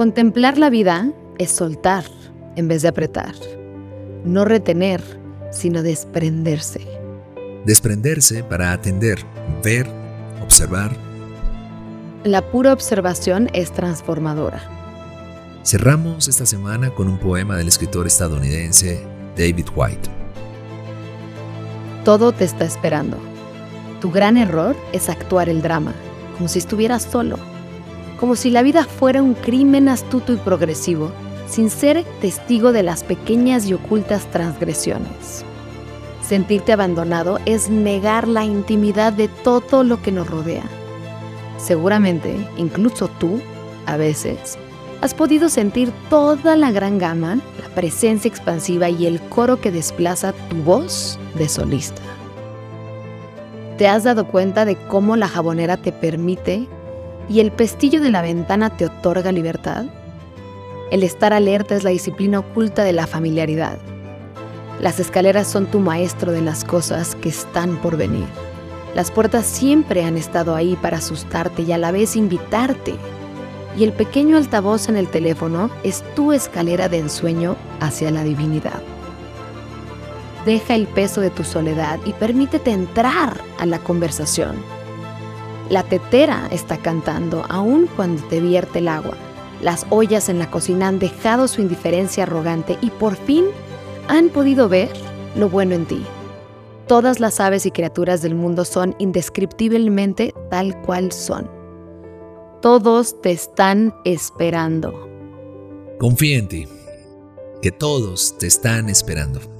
Contemplar la vida es soltar en vez de apretar. No retener, sino desprenderse. Desprenderse para atender, ver, observar. La pura observación es transformadora. Cerramos esta semana con un poema del escritor estadounidense David White. Todo te está esperando. Tu gran error es actuar el drama, como si estuvieras solo como si la vida fuera un crimen astuto y progresivo, sin ser testigo de las pequeñas y ocultas transgresiones. Sentirte abandonado es negar la intimidad de todo lo que nos rodea. Seguramente, incluso tú, a veces, has podido sentir toda la gran gama, la presencia expansiva y el coro que desplaza tu voz de solista. ¿Te has dado cuenta de cómo la jabonera te permite y el pestillo de la ventana te otorga libertad? El estar alerta es la disciplina oculta de la familiaridad. Las escaleras son tu maestro de las cosas que están por venir. Las puertas siempre han estado ahí para asustarte y a la vez invitarte. Y el pequeño altavoz en el teléfono es tu escalera de ensueño hacia la divinidad. Deja el peso de tu soledad y permítete entrar a la conversación la tetera está cantando aún cuando te vierte el agua. Las ollas en la cocina han dejado su indiferencia arrogante y por fin han podido ver lo bueno en ti. Todas las aves y criaturas del mundo son indescriptiblemente tal cual son. Todos te están esperando. Confía en ti, que todos te están esperando.